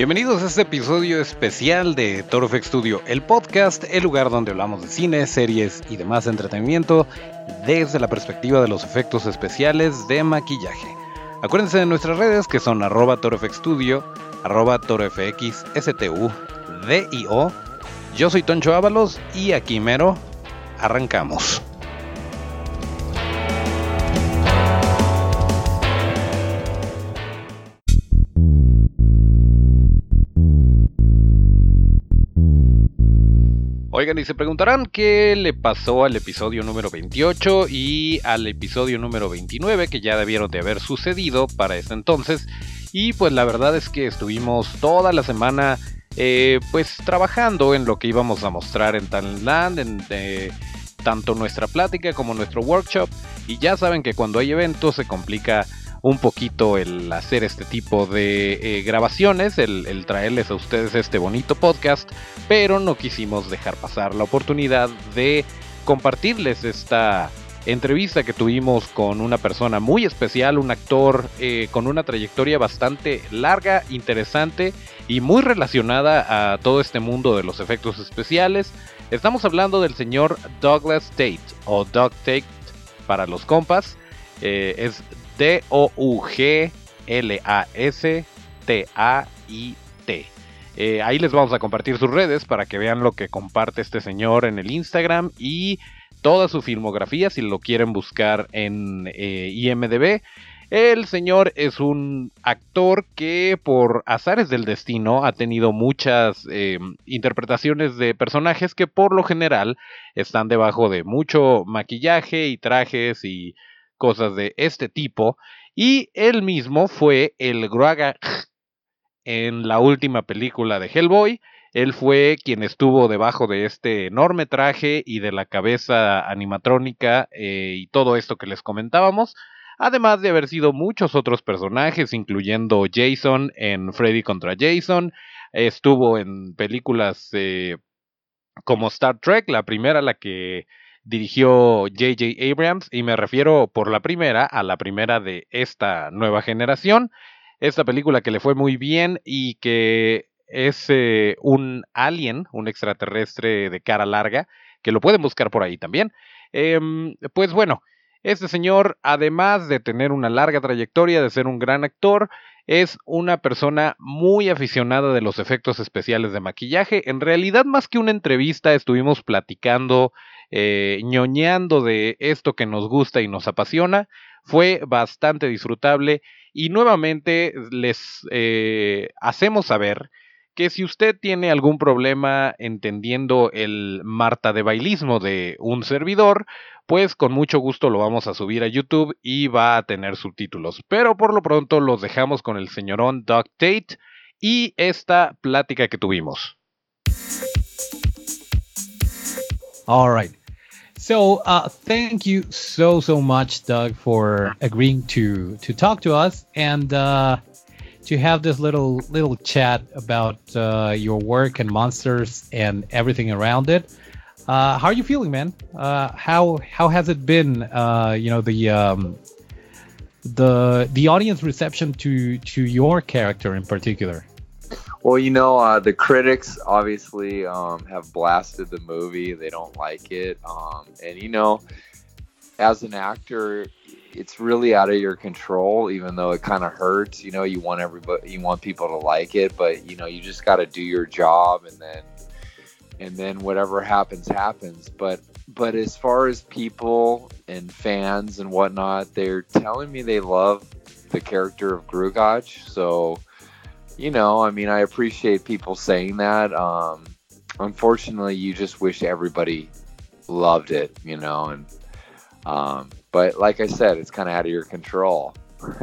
Bienvenidos a este episodio especial de Toro FX Studio, el podcast, el lugar donde hablamos de cine, series y demás entretenimiento desde la perspectiva de los efectos especiales de maquillaje. Acuérdense de nuestras redes que son arroba torofxstudio, arroba torofxstu, D-I-O. Yo soy Toncho Ábalos y aquí mero arrancamos. Oigan, y se preguntarán qué le pasó al episodio número 28 y al episodio número 29, que ya debieron de haber sucedido para ese entonces. Y pues la verdad es que estuvimos toda la semana eh, pues trabajando en lo que íbamos a mostrar en Talentland, en eh, tanto nuestra plática como nuestro workshop. Y ya saben que cuando hay eventos se complica un poquito el hacer este tipo de eh, grabaciones, el, traerles a ustedes este bonito podcast, pero no quisimos dejar pasar la oportunidad de compartirles esta entrevista que tuvimos con una persona muy especial, un actor eh, con una trayectoria bastante larga, interesante y muy relacionada a todo este mundo de los efectos especiales. Estamos hablando del señor Douglas Tate o Doug Tate para los compas. Eh, es D-O-U-G-L-A-S-T-A-I-T. Eh, ahí les vamos a compartir sus redes para que vean lo que comparte este señor en el Instagram y toda su filmografía si lo quieren buscar en eh, IMDB. El señor es un actor que por azares del destino ha tenido muchas eh, interpretaciones de personajes que por lo general están debajo de mucho maquillaje y trajes y cosas de este tipo. Y él mismo fue el Gruaga en la última película de Hellboy. Él fue quien estuvo debajo de este enorme traje y de la cabeza animatrónica eh, y todo esto que les comentábamos. Además de haber sido muchos otros personajes, incluyendo Jason en Freddy contra Jason. Estuvo en películas eh, como Star Trek, la primera, la que dirigió J.J. Abrams y me refiero por la primera a la primera de esta nueva generación. Esta película que le fue muy bien y que es eh, un alien, un extraterrestre de cara larga, que lo pueden buscar por ahí también. Em, pues bueno, este señor, además de tener una larga trayectoria, de ser un gran actor, es una persona muy aficionada de los efectos especiales de maquillaje. En realidad, más que una entrevista, estuvimos platicando eh, ñoñando de esto que nos gusta y nos apasiona. Fue bastante disfrutable y nuevamente les eh, hacemos saber que si usted tiene algún problema entendiendo el Marta de bailismo de un servidor, pues con mucho gusto lo vamos a subir a YouTube y va a tener subtítulos. Pero por lo pronto los dejamos con el señorón Doug Tate y esta plática que tuvimos. So uh, thank you so so much, Doug, for agreeing to to talk to us and uh, to have this little little chat about uh, your work and monsters and everything around it. Uh, how are you feeling, man? Uh, how how has it been? Uh, you know the um, the the audience reception to to your character in particular. Well, you know, uh, the critics obviously um, have blasted the movie. They don't like it. Um, and, you know, as an actor, it's really out of your control, even though it kind of hurts. You know, you want everybody, you want people to like it, but, you know, you just got to do your job and then, and then whatever happens, happens. But, but as far as people and fans and whatnot, they're telling me they love the character of Gruagach. So, you know, I mean, I appreciate people saying that. Um, unfortunately, you just wish everybody loved it, you know, and um, but like I said, it's kind of out of your control.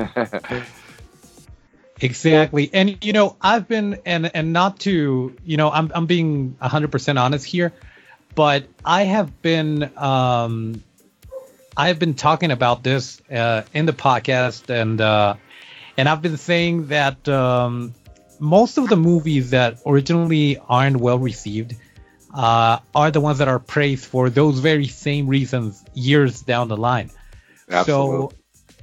exactly, and you know, I've been and and not to, you know, I'm I'm being 100% honest here, but I have been um, I've been talking about this uh, in the podcast and. Uh, and I've been saying that um, most of the movies that originally aren't well received uh, are the ones that are praised for those very same reasons years down the line. Absolutely. So,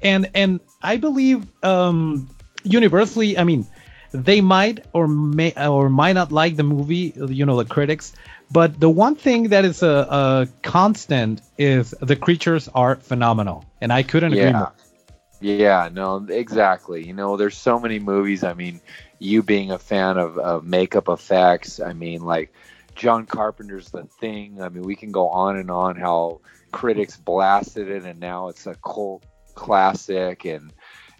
and and I believe um, universally, I mean, they might or may or might not like the movie, you know, the critics. But the one thing that is a, a constant is the creatures are phenomenal, and I couldn't agree more. Yeah, no, exactly. You know, there's so many movies. I mean, you being a fan of, of makeup effects, I mean, like John Carpenter's The Thing. I mean, we can go on and on how critics blasted it, and now it's a cult classic. And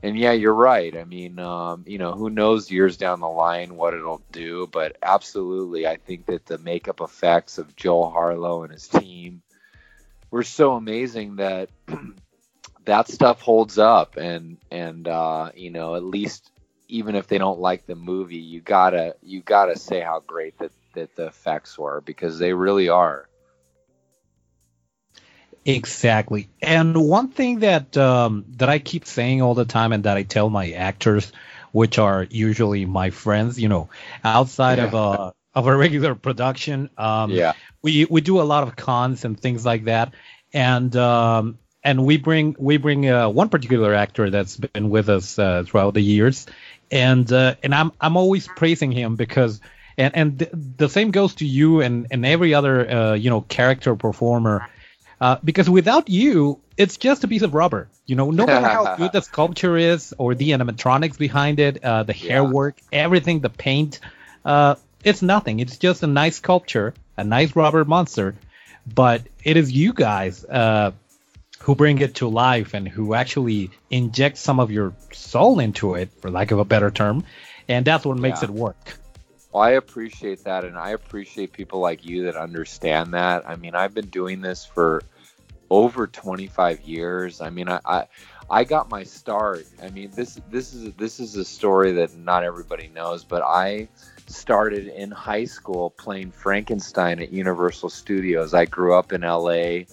and yeah, you're right. I mean, um, you know, who knows years down the line what it'll do? But absolutely, I think that the makeup effects of Joel Harlow and his team were so amazing that that stuff holds up and and uh you know at least even if they don't like the movie you gotta you gotta say how great that that the effects were because they really are. Exactly. And one thing that um, that I keep saying all the time, and that I tell my actors, which are usually my friends, you know, outside of a of a regular production, um, yeah. we we do a lot of cons and things like that, and um, and we bring we bring uh, one particular actor that's been with us uh, throughout the years, and uh, and I'm I'm always praising him because. And, and th- the same goes to you and, and every other uh, you know character performer uh, because without you, it's just a piece of rubber. You know, no matter how good the sculpture is or the animatronics behind it, uh, the hair Yeah. work, everything, the paint, uh, it's nothing. It's just a nice sculpture, a nice rubber monster. But it is you guys uh, who bring it to life and who actually inject some of your soul into it, for lack of a better term. And that's what makes Yeah. it work. well i appreciate that and i appreciate people like you that understand that i mean i've been doing this for over 25 years i mean i i, I got my start i mean this this is this is a story that not everybody knows but i started in high school playing Frankenstein at Universal Studios. I grew up in LA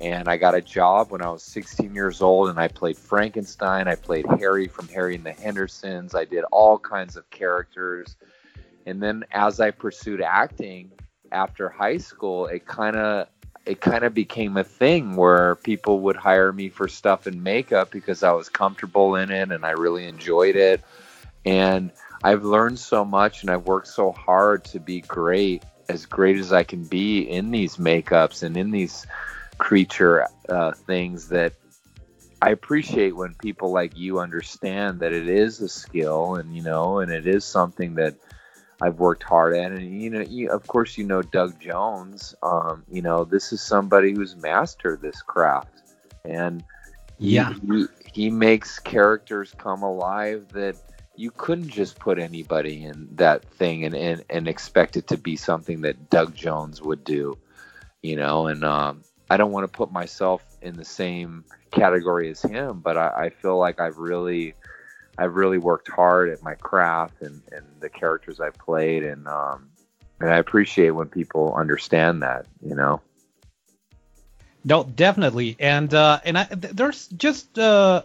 and I got a job when I was 16 years old and I played Frankenstein. I played Harry from Harry and the Hendersons. I did all kinds of characters. And then as I pursued acting after high school, it kind of it kind of became a thing where people would hire me for stuff in makeup because I was comfortable in it and I really enjoyed it. And I've learned so much and I've worked so hard to be great, as great as I can be in these makeups and in these creature uh, things that I appreciate when people like you understand that it is a skill and, you know, and it is something that I've worked hard at. And, you know, you, of course, you know, Doug Jones, um, you know, this is somebody who's mastered this craft. And Yeah. he, he makes characters come alive that you couldn't just put anybody in that thing and, and, and expect it to be something that Doug Jones would do, you know. And um, I don't want to put myself in the same category as him, but I, I feel like I've really, I've really worked hard at my craft and, and the characters I've played, and um, and I appreciate when people understand that, you know. No, definitely, and uh, and I, th- there's just uh,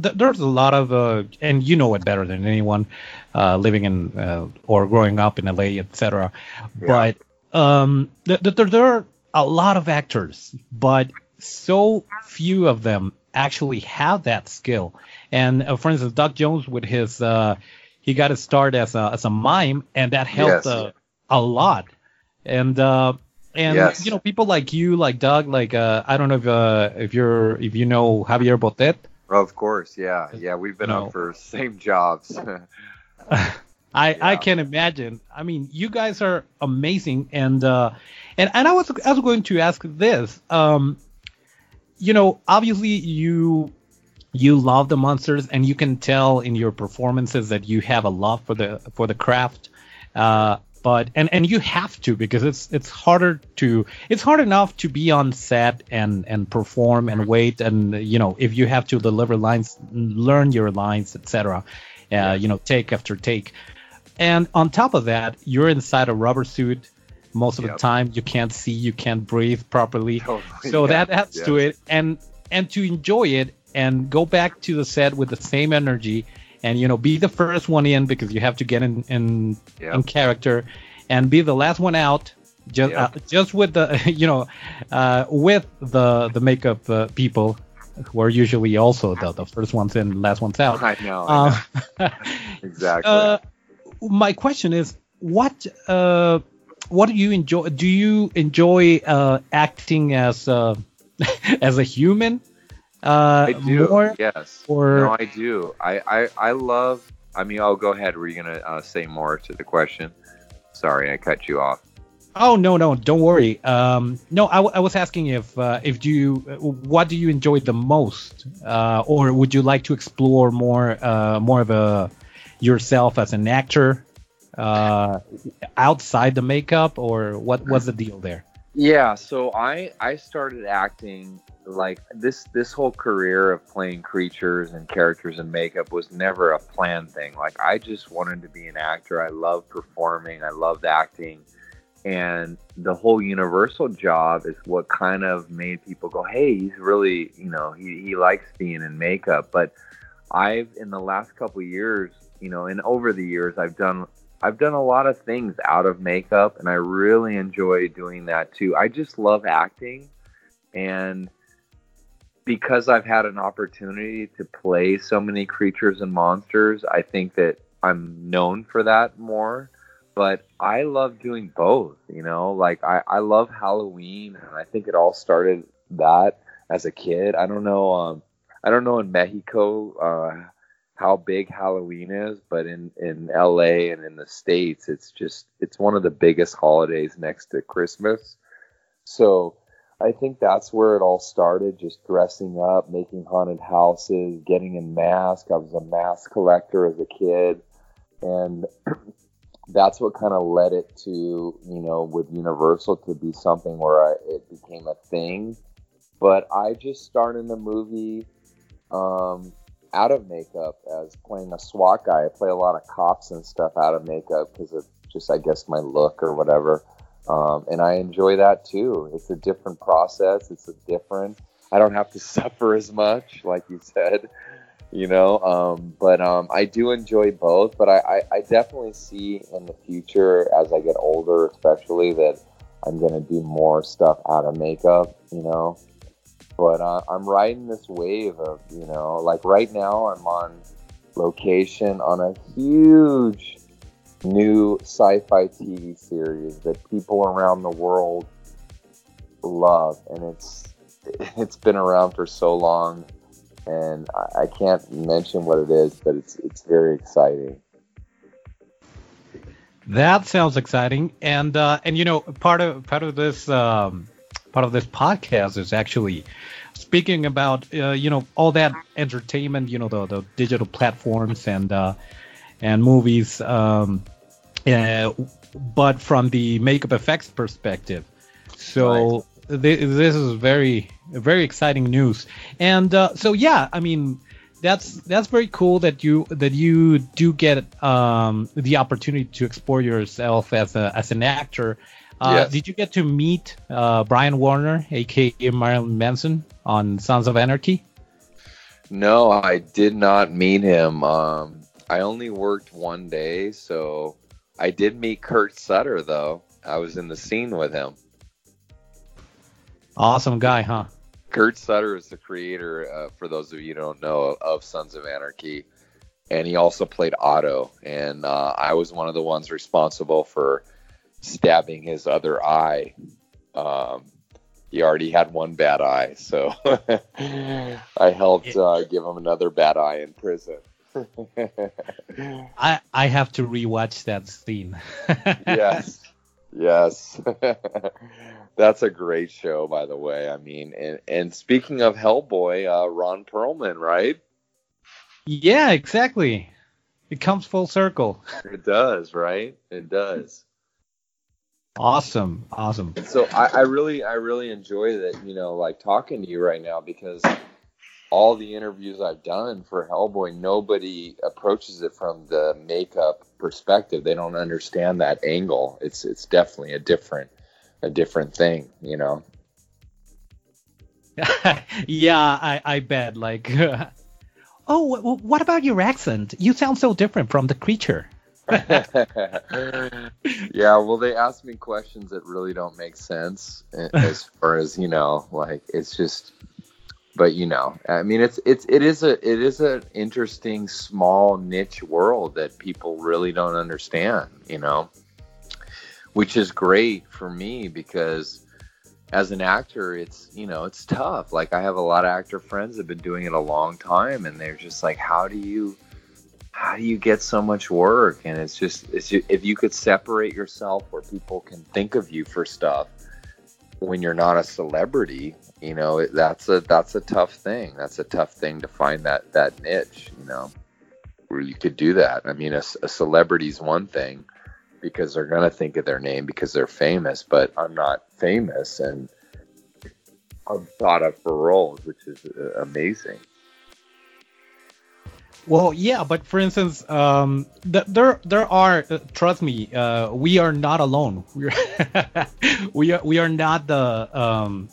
th- there's a lot of uh, and you know it better than anyone uh, living in uh, or growing up in LA, etc. But um, th- th- there, there are a lot of actors, but so few of them actually have that skill. And uh, for instance, Doug Jones with his uh, he got his start as a as a mime, and that helped Yes. uh, a lot. And uh, and Yes. you know people like you, like Doug, like uh, I don't know if uh, if you're if you know Javier Botet. Of course, yeah, yeah. We've been on for same jobs. I I Yeah. can imagine. I mean, you guys are amazing, and uh, and and I was I was going to ask this. Um, you know, obviously you you love the monsters, and you can tell in your performances that you have a love for the for the craft. Uh, but and and you have to because it's it's harder to it's hard enough to be on set and and perform and wait and you know if you have to deliver lines learn your lines etc uh, you know take after take and on top of that you're inside a rubber suit most of Yep. the time you can't see you can't breathe properly Totally, so yeah, that adds to it and and to enjoy it and go back to the set with the same energy and you know be the first one in because you have to get in in, Yep. in character and be the last one out just Yep. uh, just with the you know uh, with the the makeup uh, people who are usually also the, the first ones in last ones out I know. I know. uh, exactly. uh, my question is, what uh, what do you enjoy? Do you enjoy uh, acting as uh, as a human? Uh, I do. More, yes. or- no, I do. I, I I love. I mean, I'll go ahead. Were you gonna uh, say more to the question? Sorry, I cut you off. Oh no no don't worry. Um, no, I, w- I was asking if uh, if do you what do you enjoy the most, uh, or would you like to explore more uh, more of a yourself as an actor uh, outside the makeup, or what was the deal there? Yeah, so I I started acting like this this whole career of playing creatures and characters and makeup was never a planned thing. Like I just wanted to be an actor. I love performing. I loved acting. And the whole universal job is what kind of made people go, "Hey, he's really, you know, he he likes being in makeup." But I've in the last couple years, you know, and over the years I've done I've done a lot of things out of makeup and I really enjoy doing that too. I just love acting and because I've had an opportunity to play so many creatures and monsters, I think that I'm known for that more. But I love doing both, you know, like I, I love Halloween and I think it all started that as a kid. I don't know, um, I don't know in Mexico, uh, how big Halloween is, but in in LA and in the states, it's just it's one of the biggest holidays next to Christmas. So I think that's where it all started, just dressing up, making haunted houses, getting in masks. I was a mask collector as a kid, and that's what kind of led it to you know with Universal to be something where I, it became a thing. But I just started the movie. Um, out of makeup as playing a SWAT guy. I play a lot of cops and stuff out of makeup because of just, I guess, my look or whatever. Um, and I enjoy that too. It's a different process. It's a different. I don't have to suffer as much, like you said, you know. Um, but um, I do enjoy both. But I, I, I definitely see in the future, as I get older, especially, that I'm going to do more stuff out of makeup, you know but uh, I'm riding this wave of you know like right now I'm on location on a huge new sci-fi TV series that people around the world love and it's it's been around for so long and I, I can't mention what it is but it's it's very exciting. That sounds exciting, and uh, and you know part of part of this um, part of this podcast is actually speaking about uh, you know all that entertainment, you know the, the digital platforms and uh, and movies, um, uh, but from the makeup effects perspective. So thi- this is very very exciting news, and uh, so yeah, I mean that's that's very cool that you that you do get um, the opportunity to explore yourself as a as an actor. Uh, Yes. Did you get to meet uh, Brian Warner, aka Marilyn Manson, on Sons of Anarchy? no I did not meet him um, I only worked one day so I did meet Kurt Sutter though I was in the scene with him Awesome guy, huh? Kurt Sutter is the creator, uh, for those of you who don't know, of Sons of Anarchy, and he also played Otto. And uh, I was one of the ones responsible for stabbing his other eye. Um, he already had one bad eye, so I helped uh, give him another bad eye in prison. I I have to rewatch that scene. yes, yes. That's a great show, by the way. I mean, and, and speaking of Hellboy, uh, Ron Perlman, right? yeah, exactly. It comes full circle. It does, right? It does. Awesome, awesome. So I, I really, I really enjoy that, you know, like talking to you right now because all the interviews I've done for Hellboy, nobody approaches it from the makeup perspective. They don't understand that angle. It's, it's definitely a different, a different thing, you know. yeah, I, I bet. Like, oh, what about your accent? You sound so different from the creature. yeah, well, they ask me questions that really don't make sense eh, as far as you know, like it's just but you know, I mean, it's it's it is a it is an interesting small niche world that people really don't understand. You know, which is great for me because as an actor, it's you know it's tough. Like I have a lot of actor friends that have been doing it a long time, and they're just like, how do you how do you get so much work? And it's just it's just, if you could separate yourself where people can think of you for stuff when you're not a celebrity, you know that's a that's a tough thing. That's a tough thing to find that that niche, you know, where you could do that. I mean, a, a celebrity's one thing because they're going to think of their name because they're famous, but I'm not famous and I'm thought of for roles, which is uh, amazing. Well, yeah, but for instance, um, th- there there are uh, trust me, uh, we are not alone. We're we are we are not the um,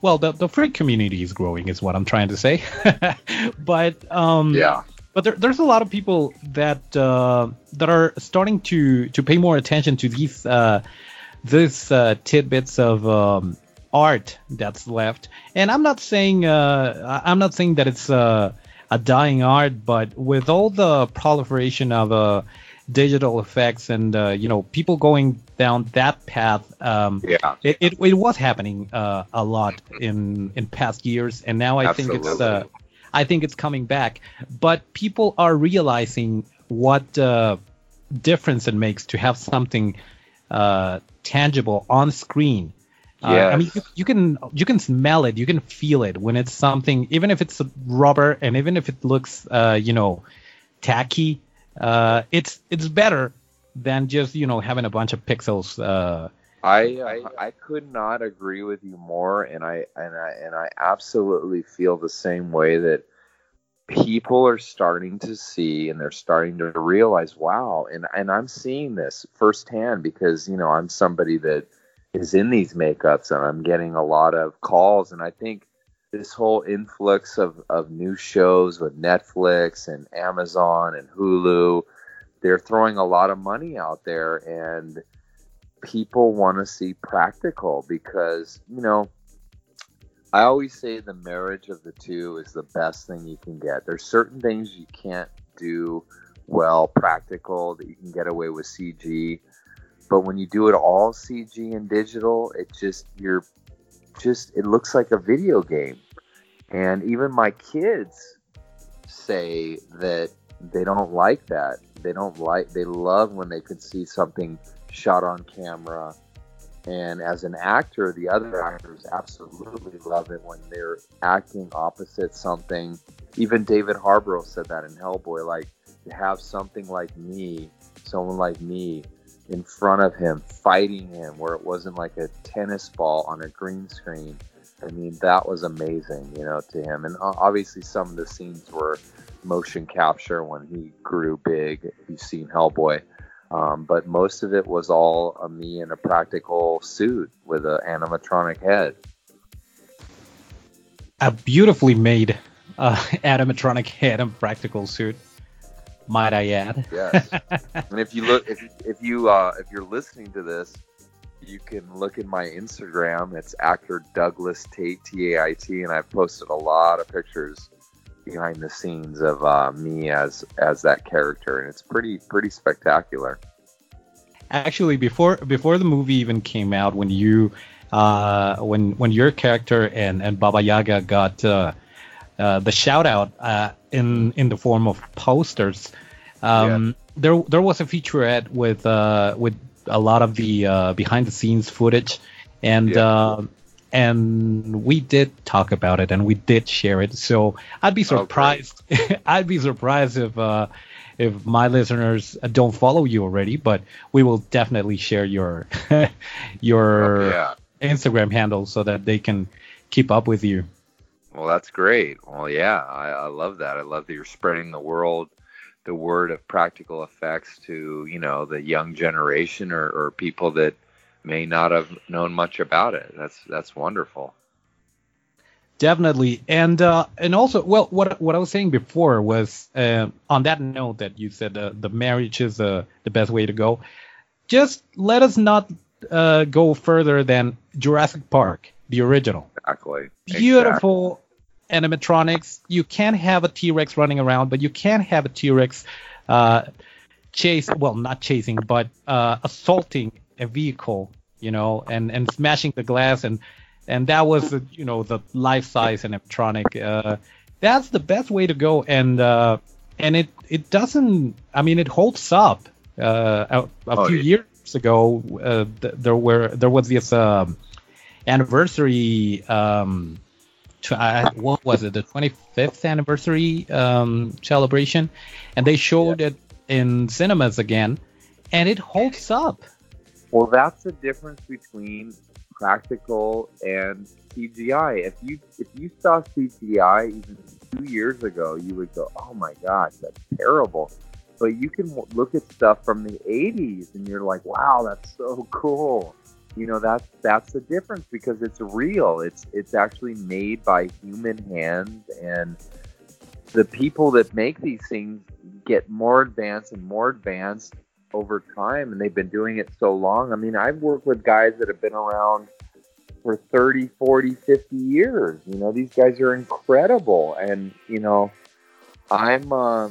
well, the the freak community is growing, is what I'm trying to say. but um, yeah, but there, there's a lot of people that uh, that are starting to to pay more attention to these uh, these uh, tidbits of um, art that's left. And I'm not saying uh, I'm not saying that it's uh, a dying art, but with all the proliferation of uh, digital effects and you know people going down that path, um, yeah, it, it, it was happening a lot in in past years, and now I Absolutely. think it's I think it's coming back. But people are realizing what uh, difference it makes to have something uh, tangible on screen. Uh, I mean, you, you can you can smell it, you can feel it when it's something, even if it's rubber and even if it looks, uh, you know, tacky. Uh, it's it's better than just you know having a bunch of pixels. Uh, I, I I could not agree with you more, and I and I and I absolutely feel the same way that people are starting to see and they're starting to realize, wow, and and I'm seeing this firsthand because you know I'm somebody that is in these makeups and I'm getting a lot of calls, and I think this whole influx of of new shows with Netflix and Amazon and Hulu, they're throwing a lot of money out there and people want to see practical because you know i always say the marriage of the two is the best thing you can get. There's certain things you can't do well practical that you can get away with cg but when you do it all cg and digital it just you're just it looks like a video game and even my kids say that they don't like that they don't like they love when they can see something shot on camera. And as an actor, the other actors absolutely love it when they're acting opposite something. Even David Harbour said that in Hellboy, like to have something like me, someone like me, in front of him, fighting him, where it wasn't like a tennis ball on a green screen. I mean, that was amazing, you know, to him. And obviously, some of the scenes were motion capture when he grew big. You've seen Hellboy. Um, but most of it was all a me in a practical suit with an animatronic head. a beautifully made uh, animatronic head and practical suit, might I add. Yes. and if you look, if if you uh, if you're listening to this, you can look in my Instagram. It's actor Douglas Tait T A I T, and I've posted a lot of pictures behind the scenes of uh, me as as that character, and it's pretty pretty spectacular. Actually, before before the movie even came out, when you uh, when when your character and and Baba Yaga got uh, uh, the shout out uh, in in the form of posters, um, there there was a featurette with uh, with a lot of the uh, behind the scenes footage, and Yeah. uh, and we did talk about it and we did share it. So I'd be Oh, surprised. I'd be surprised if uh, if my listeners don't follow you already, but we will definitely share your your Oh, yeah. Instagram handle so that they can keep up with you. Well, that's great. Well, yeah, I, I love that. I love that you're spreading the world, the word of practical effects to you know the young generation or, or people that may not have known much about it. That's that's wonderful. Definitely, and uh, and also, well, what what I was saying before was uh, on that note that you said uh, the marriage is uh, the best way to go. Just let us not uh, go further than Jurassic Park, the original. Exactly. Beautiful, animatronics. You can have a T-Rex running around, but you can't have a T-Rex uh, chase. Well, not chasing, but uh, assaulting a vehicle. You know, and and smashing the glass, and and that was you know the life size animatronic. Uh, that's the best way to go, and uh, and it it doesn't. I mean, it holds up. Uh, a, a Oh, few yeah. years ago, uh, th- there were there was this um, anniversary. Um, uh, what was it? The 25th anniversary um, celebration, and they showed it in cinemas again, and it holds up. Well, that's the difference between practical and CGI. If you if you saw CGI even two years ago, you would go, "Oh my gosh, that's terrible." But you can w- look at stuff from the '80s, and you're like, "Wow, that's so cool." You know, that's that's the difference because it's real. It's it's actually made by human hands, and the people that make these things get more advanced and more advanced over time and they've been doing it so long. I mean, I've worked with guys that have been around for 30, 40, 50 years. You know, these guys are incredible. And, you know, I'm, uh,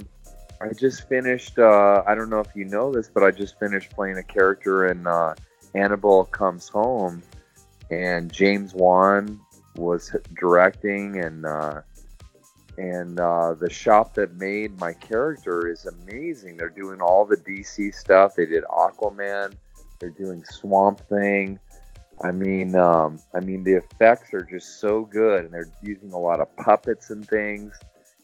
I just finished, uh, I don't know if you know this, but I just finished playing a character in uh, Annabelle Comes Home. And James Wan was directing and, uh, and uh, the shop that made my character is amazing. They're doing all the DC stuff. They did Aquaman. They're doing Swamp Thing. I mean, um, I mean the effects are just so good, and they're using a lot of puppets and things.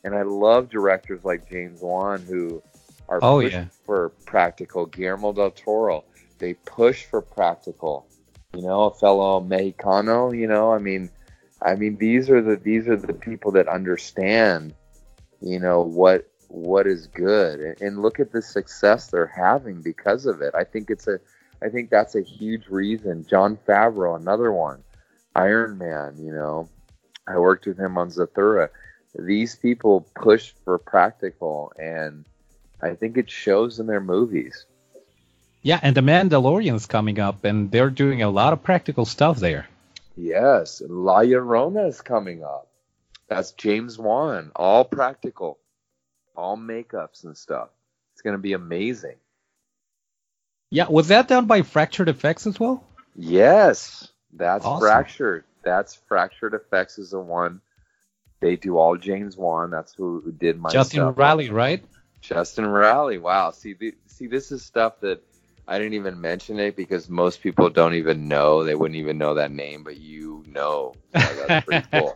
And I love directors like James Wan who are Oh, pushing yeah. for practical. Guillermo del Toro, they push for practical. You know, a fellow Mexicano. You know, I mean, I mean, these are the these are the people that understand, you know, what what is good, and, look at the success they're having because of it. I think it's a, I think that's a huge reason. Jon Favreau, another one, Iron Man. You know, I worked with him on Zathura. These people push for practical, and I think it shows in their movies. Yeah, and the Mandalorian's coming up, and they're doing a lot of practical stuff there. Yes, La Llorona is coming up. That's James Wan, all practical, all makeups and stuff. It's going to be amazing. Yeah, was that done by Fractured Effects as well? Yes, that's Awesome. Fractured. That's Fractured Effects is the one. They do all James Wan. That's who, who did my Justin stuff. Raleigh, right? Justin Raleigh. Wow. See, the, see, this is stuff that I didn't even mention it because most people don't even know. They wouldn't even know that name, but you know. So that's pretty cool.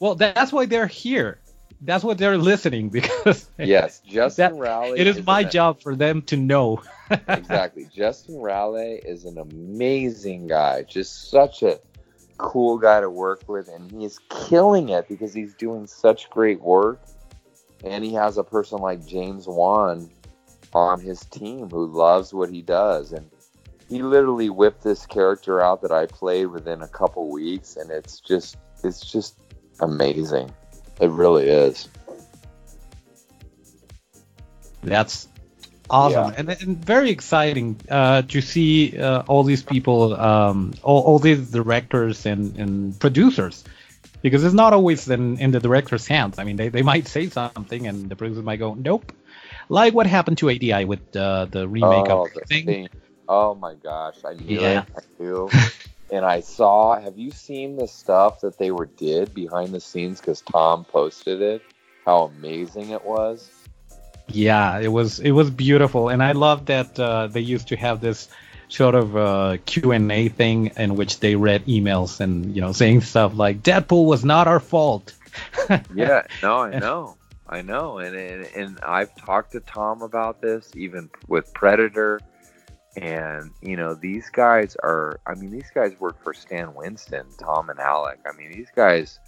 Well, that's why they're here. That's what they're listening because Yes, Justin That- Raleigh. it is my an- job for them to know. exactly. Justin Raleigh is an amazing guy. Just such a cool guy to work with, and he is killing it because he's doing such great work. And he has a person like James Wan on his team who loves what he does. And he literally whipped this character out that I played within a couple weeks, and it's just it's just amazing. It really is. That's awesome and, and very exciting uh, to see uh, all these people, um, all, all these directors and, and producers. Because it's not always in, in the director's hands. I mean, they, they might say something and the producer might go, nope. Like what happened to ADI with uh, the remake oh, of the Thing. thing. Oh my gosh, I knew Yeah. it. I knew. and I saw. Have you seen the stuff that they were did behind the scenes? Because Tom posted it. How amazing it was. Yeah, it was it was beautiful, and I love that uh, they used to have this sort of uh, Q and A thing in which they read emails and you know saying stuff like Deadpool was not our fault. Yeah, no, I know, I know, and, and and I've talked to Tom about this, even with Predator, and you know these guys are. I mean, these guys work for Stan Winston, Tom and Alec. I mean, these guys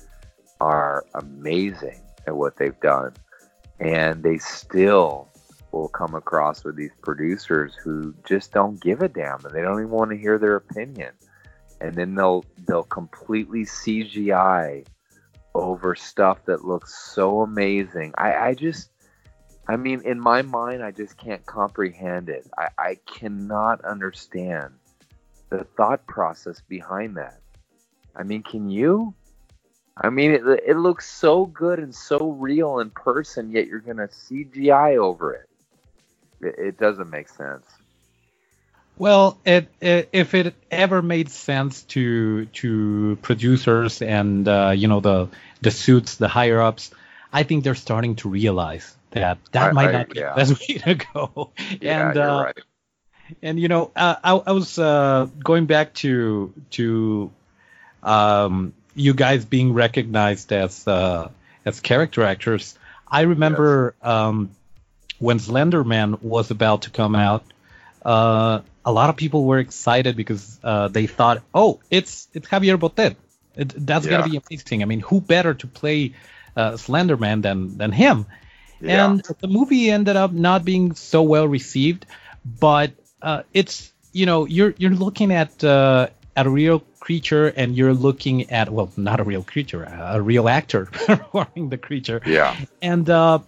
are amazing at what they've done, and they still will come across with these producers who just don't give a damn and they don't even want to hear their opinion and then they'll they'll completely cgi over stuff that looks so amazing i i just i mean in my mind i just can't comprehend it i i cannot understand the thought process behind that i mean can you I mean, it, it looks so good and so real in person, yet you're gonna CGI over it. It, it doesn't make sense. Well, it, it, if it ever made sense to to producers and uh, you know the the suits, the higher ups, I think they're starting to realize that that I- might I- not be yeah. the best way to go. Yeah, and you're uh, right. and you know, uh, I, I was uh, going back to to um, you guys being recognized as uh, as character actors. I remember um, when Slenderman was about to come out. Uh, a lot of people were excited because uh, they thought, "Oh, it's it's Javier Botet. It, that's Yeah. gonna be amazing. I mean, who better to play uh, Slenderman than than him?" Yeah. And the movie ended up not being so well received, but uh, it's you know you're you're looking at uh, at a real creature and you're looking at well not a real creature a real actor performing the creature yeah, and uh,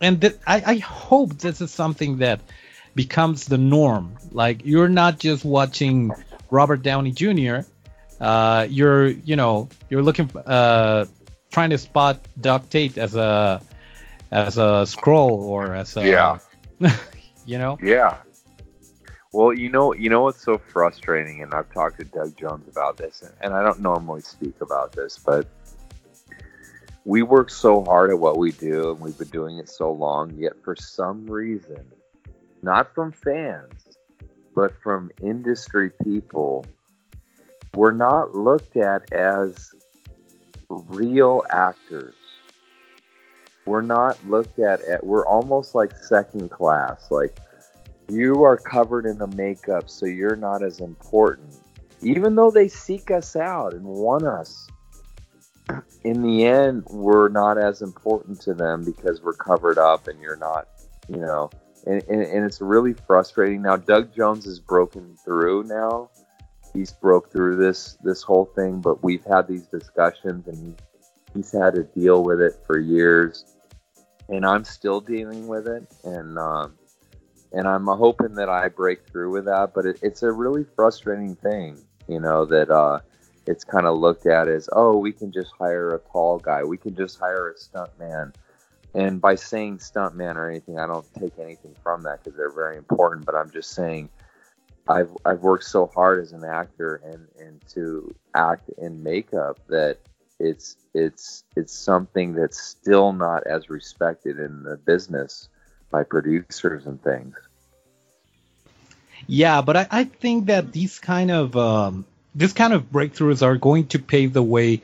and th- I, I hope this is something that becomes the norm. Like you're not just watching Robert Downey Jr. Uh, you're you know you're looking uh, trying to spot Doug Tait as a as a scroll or as a Yeah. you know yeah. Well, you know, you know what's so frustrating, and I've talked to Doug Jones about this, and, and I don't normally speak about this, but we work so hard at what we do, and we've been doing it so long. Yet, for some reason, not from fans, but from industry people, we're not looked at as real actors. We're not looked at at we're almost like second class. Like you are covered in the makeup, so you're not as important. Even though they seek us out and want us, in the end, we're not as important to them because we're covered up and you're not, you know. And, and, and it's really frustrating. Now, Doug Jones has broken through now. He's broke through this this whole thing, but we've had these discussions and he's had to deal with it for years, and I'm still dealing with it. And um, and I'm hoping that I break through with that. But it, it's a really frustrating thing, you know, that uh, it's kind of looked at as, oh, we can just hire a tall guy, we can just hire a stunt man. And by saying stuntman or anything, I don't take anything from that because they're very important. But I'm just saying, I've I've worked so hard as an actor and and to act in makeup that it's it's it's something that's still not as respected in the business by producers and things. Yeah, but I, I think that these kind of um, this kind of breakthroughs are going to pave the way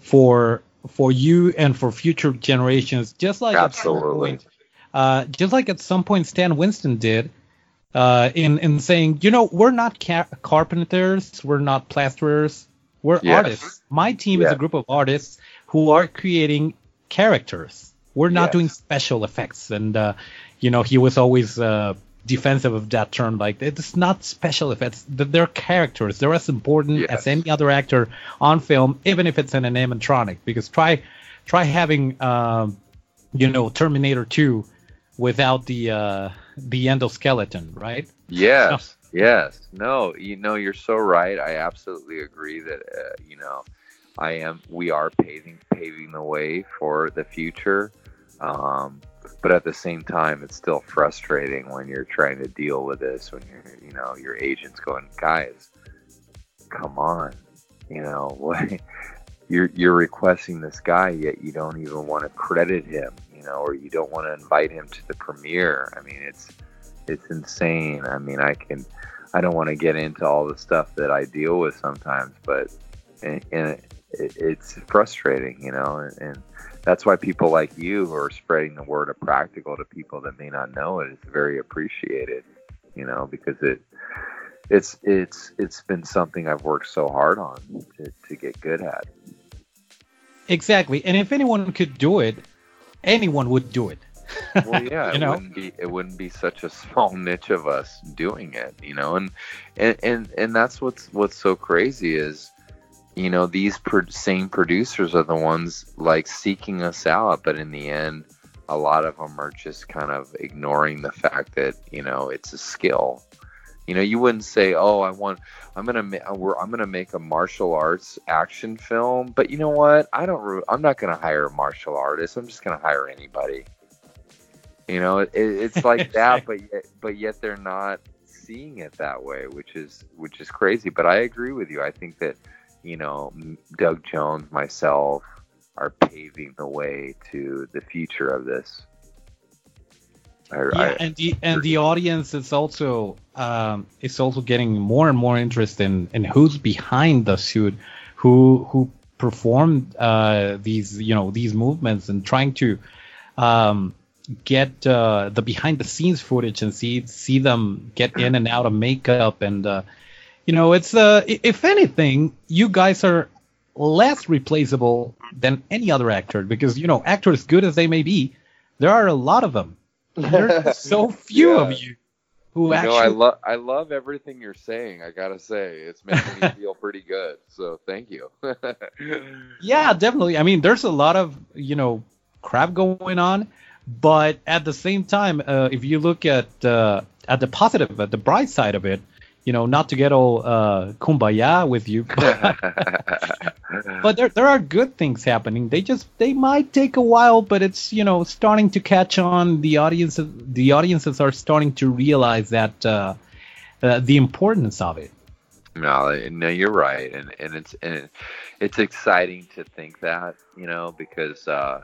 for for you and for future generations. Just like Absolutely. point, uh, just like at some point Stan Winston did, uh, in in saying, you know, we're not ca- carpenters, we're not plasterers, we're Yes. artists. My team is a group of artists who are creating characters. We're not Yes. doing special effects, and uh, you know, he was always uh, defensive of that term. Like it's not special effects; th- they're characters. They're as important Yes. as any other actor on film, even if it's in an animatronic. Because try try having um, you know Terminator 2 without the uh, the endoskeleton, right? Yes, yes. No, you know, you're so right. I absolutely agree that uh, you know, I am. We are paving paving the way for the future. Um, but at the same time, it's still frustrating when you're trying to deal with this. When you're, you know, your agent's going, guys, come on, you know what? You're you're requesting this guy, yet you don't even want to credit him, you know, or you don't want to invite him to the premiere. I mean, it's it's insane. I mean, I can, I don't want to get into all the stuff that I deal with sometimes, but and, and it, it's frustrating, you know, and, and that's why people like you who are spreading the word of practical to people that may not know it is very appreciated, you know, because it it's it's it's been something I've worked so hard on to, to get good at. Exactly. And if anyone could do it, anyone would do it. well yeah You it know? wouldn't be it wouldn't be such a small niche of us doing it you know and and and, and that's what's what's so crazy is you know these pro- same producers are the ones like seeking us out but in the end a lot of them are just kind of ignoring the fact that you know it's a skill You know, you wouldn't say, "Oh, I want, I'm gonna, ma- uh, we're, I'm gonna make a martial arts action film." But you know what? I don't. re- I'm not gonna hire a martial artist. I'm just gonna hire anybody. You know, it, it's like that, but yet, but yet they're not seeing it that way, which is which is crazy. But I agree with you. I think that you know, Doug Jones, myself, are paving the way to the future of this. I, Yeah, I, and the and the audience is also um, is also getting more and more interest in, in who's behind the suit, who who performed uh, these you know these movements and trying to um, get uh, the behind the scenes footage and see see them get in and out of makeup and uh, you know it's uh, if anything you guys are less replaceable than any other actor because you know actors good as they may be there are a lot of them there's so few Yeah. of you who you actually know, I love I love everything you're saying. I gotta say, it's making me feel pretty good. So thank you. yeah definitely i mean there's a lot of you know crap going on but at the same time uh, if you look at uh, at the positive at the bright side of it you know not to get all uh, kumbaya with you but there, there are good things happening. They just they might take a while but it's you know starting to catch on. The audience the audiences are starting to realize that uh, uh, the importance of it. No, no, you're right, and and it's and it's exciting to think that you know because uh,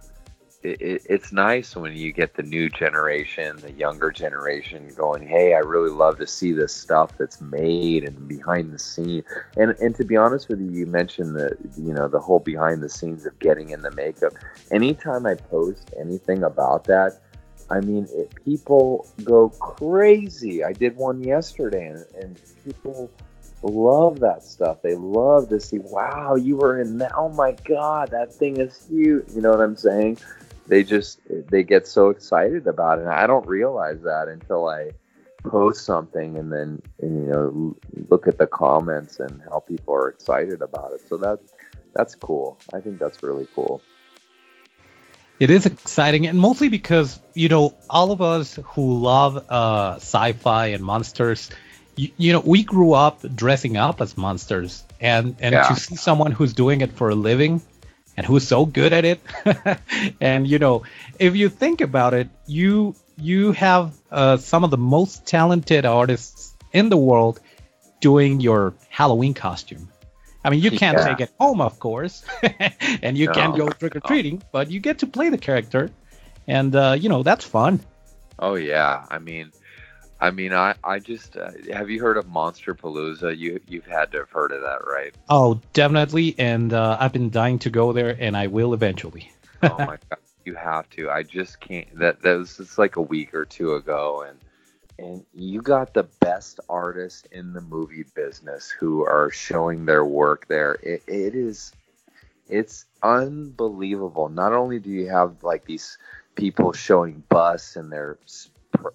it, it, it's nice when you get the new generation, the younger generation, going, "Hey, I really love to see this stuff that's made and behind the scene." And and to be honest with you, you mentioned the you know the whole behind the scenes of getting in the makeup. Anytime I post anything about that, I mean, it, people go crazy. I did one yesterday, and, and people love that stuff. They love to see, wow, you were in that. Oh my God, that thing is huge. You know what I'm saying? They just they get so excited about it. And I don't realize that until I post something and then and, you know look at the comments and how people are excited about it. So that that's cool. I think that's really cool. It is exciting, and mostly because you know all of us who love uh, sci-fi and monsters, you, you know, we grew up dressing up as monsters, and and Yeah. to see someone who's doing it for a living, and who's so good at it, and you know, if you think about it, you you have uh, some of the most talented artists in the world doing your Halloween costume. I mean, you can't Yeah. take it home, of course, and you can't go trick or treating, but you get to play the character, and uh, you know that's fun. Oh yeah, I mean, I mean, I I just uh, have you heard of Monster Palooza? You you've had to have heard of that, right? Oh, definitely, and uh, I've been dying to go there, and I will eventually. oh my god, you have to. I just can't. That that was just like a week or two ago, and and you got the best artists in the movie business who are showing their work there. It, it is, it's unbelievable. Not only do you have like these people showing busts and their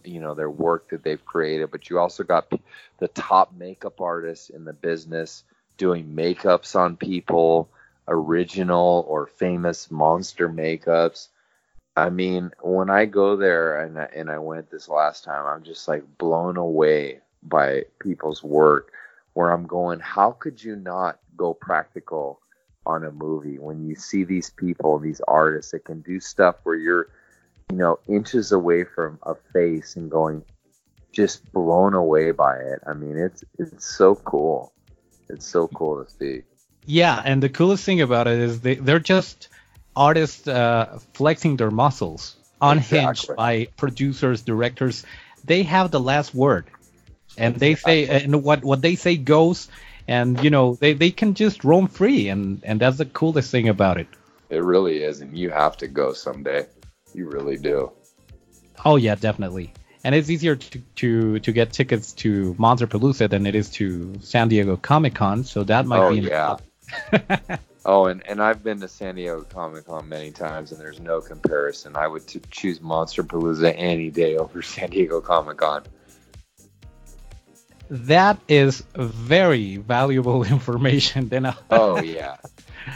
you know their work that they've created but you also got the top makeup artists in the business doing makeups on people original or famous monster makeups. I mean when i go there and I, and I went this last time i'm just like blown away by people's work where i'm going how could you not go practical on a movie when you see these people these artists that can do stuff where you're you know inches away from a face and going just blown away by it i mean it's it's so cool it's so cool to see Yeah, and the coolest thing about it is they they're just artists uh, flexing their muscles, unhinged Exactly. by producers, directors. They have the last word, and they say and what what they say goes. And you know they, they can just roam free, and and that's the coolest thing about it. it really is and you have to go someday you really do Oh yeah, definitely. And it's easier to, to, to get tickets to Monster Palooza than it is to San Diego Comic Con, so that might oh be. an- yeah oh and, and i've been to san diego comic-con many times and there's no comparison i would t- choose monster palooza any day over san diego comic-con That is very valuable information. Then oh yeah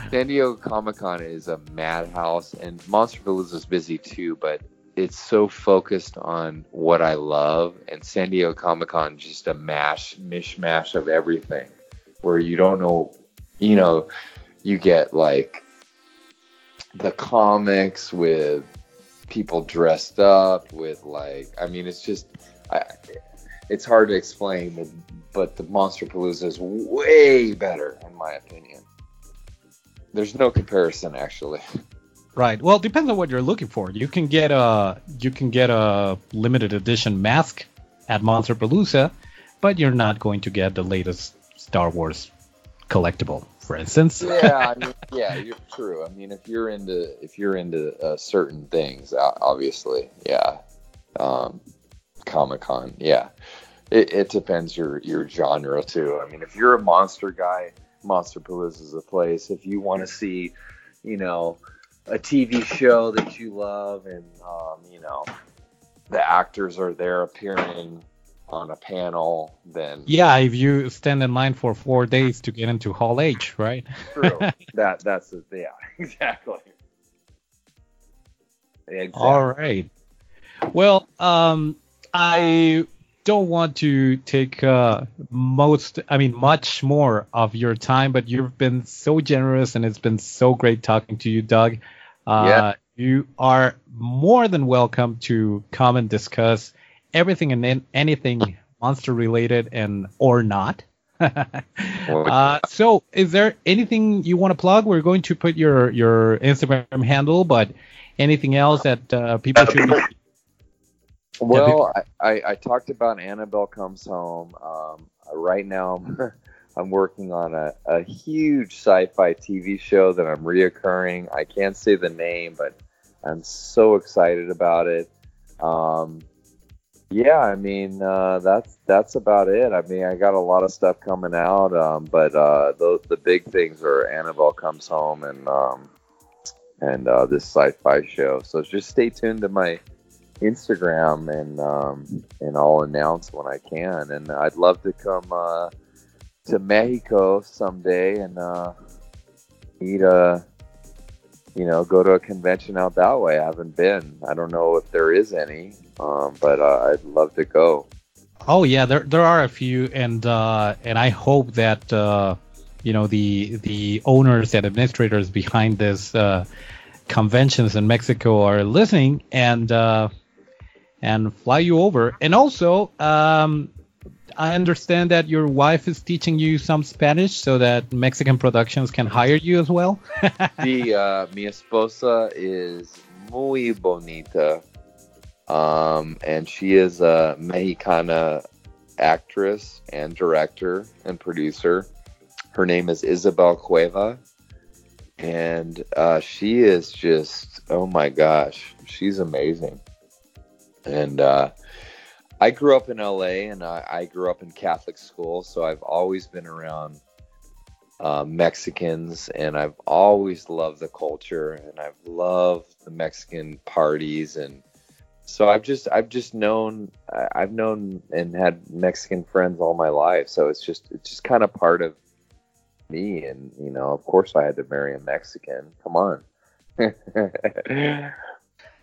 san diego comic-con is a madhouse and monster palooza is busy too but it's so focused on what I love, and San Diego Comic Con just a mash mishmash of everything, where you don't know, you know, you get like the comics with people dressed up with like, I mean, it's just, I, it's hard to explain, but the Monster Palooza is way better in my opinion. There's no comparison actually. Right. Well, it depends on what you're looking for. You can get a you can get a limited edition mask at Monster Palooza, but you're not going to get the latest Star Wars collectible, for instance. yeah, I mean, yeah, you're true. I mean, if you're into if you're into uh, certain things, obviously, yeah. Um, Comic Con, yeah. It, it depends your your genre too. I mean, if you're a monster guy, Monster Palooza is a place. If you want to see, you know a TV show that you love, and um, you know the actors are there appearing on a panel, then yeah, if you stand in line for four days to get into Hall H, right? True. that that's a, yeah, exactly. exactly. All right. Well, um, I don't want to take uh, most, I mean, much more of your time, but you've been so generous and it's been so great talking to you, Doug. Uh, yeah. You are more than welcome to come and discuss everything and anything monster related and or not. uh, so, is there anything you want to plug? We're going to put your your Instagram handle, but anything else that uh, people should. Well, I, I, I, talked about Annabelle Comes Home. Um, right now, I'm, I'm working on a, a huge sci-fi TV show that I'm reoccurring. I can't say the name, but I'm so excited about it. Um, yeah, I mean uh, that's that's about it. I mean, I got a lot of stuff coming out, um, but uh, the the big things are Annabelle comes home and um, and uh, this sci-fi show. So just stay tuned to my Instagram and um, and I'll announce when I can. And I'd love to come uh, to Mexico someday and uh, meet a you know go to a convention out that way. I haven't been. I don't know if there is any, um, but uh, I'd love to go. Oh yeah, there there are a few, and uh, and I hope that uh, you know the the owners and administrators behind this uh, conventions in Mexico are listening and uh, and fly you over. And also, um, I understand that your wife is teaching you some Spanish so that Mexican productions can hire you as well. the uh, mi esposa is muy bonita, um, and she is a Mexicana actress and director and producer. Her name is Isabel Cueva, and uh, she is just oh my gosh, she's amazing and uh, I grew up in LA, and I, I, grew up in Catholic school, so I've always been around uh, Mexicans, and I've always loved the culture, and I've loved the Mexican parties, and so I've just I've just known I've known and had Mexican friends all my life, so it's just it's just kind of part of me, and you know, of course, I had to marry a Mexican. Come on.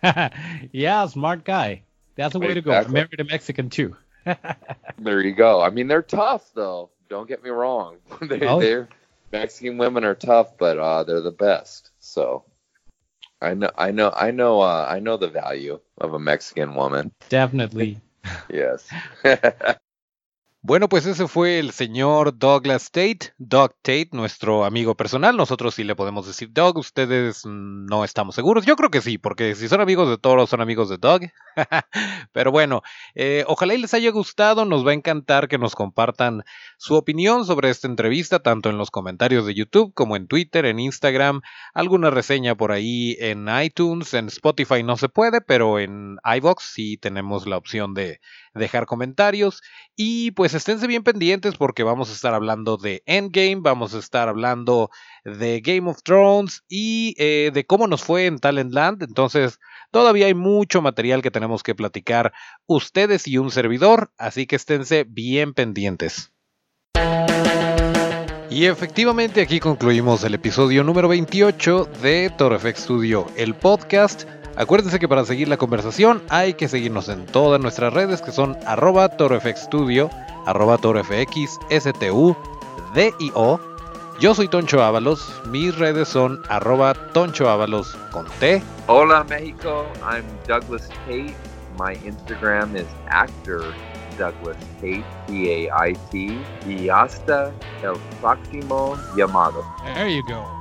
yeah, smart guy. That's the way exactly. to go. Married a Mexican too. there you go. I mean, they're tough though. Don't get me wrong. they, oh. They're Mexican women are tough, but uh, they're the best. So I know, I know, I know, uh, I know the value of a Mexican woman. Definitely. yes. Bueno, pues ese fue el señor Douglas Tate, Doug Tate, nuestro amigo personal. Nosotros sí le podemos decir Doug, ustedes no estamos seguros. Yo creo que sí, porque si son amigos de Toro, son amigos de Doug. Pero bueno, eh, ojalá y les haya gustado. Nos va a encantar que nos compartan su opinión sobre esta entrevista, tanto en los comentarios de YouTube como en Twitter, en Instagram, alguna reseña por ahí en iTunes, en Spotify no se puede, pero en iVox sí tenemos la opción de dejar comentarios y pues esténse bien pendientes porque vamos a estar hablando de Endgame, vamos a estar hablando de Game of Thrones y eh, de cómo nos fue en Talentland. Entonces todavía hay mucho material que tenemos que platicar ustedes y un servidor, así que esténse bien pendientes. Y efectivamente aquí concluimos el episodio número 28 de TorreFX Studio, el podcast Acuérdense que para seguir la conversación hay que seguirnos en todas nuestras redes que son arroba torofxstudio, arroba torofxstu, D-I-O. Yo soy Toncho Ábalos, mis redes son arroba Toncho Ábalos con T. Hola Mexico, I'm Douglas Tate. My Instagram is actor Douglas Tate, T-A-I-T. Y hasta el próximo llamado. There you go.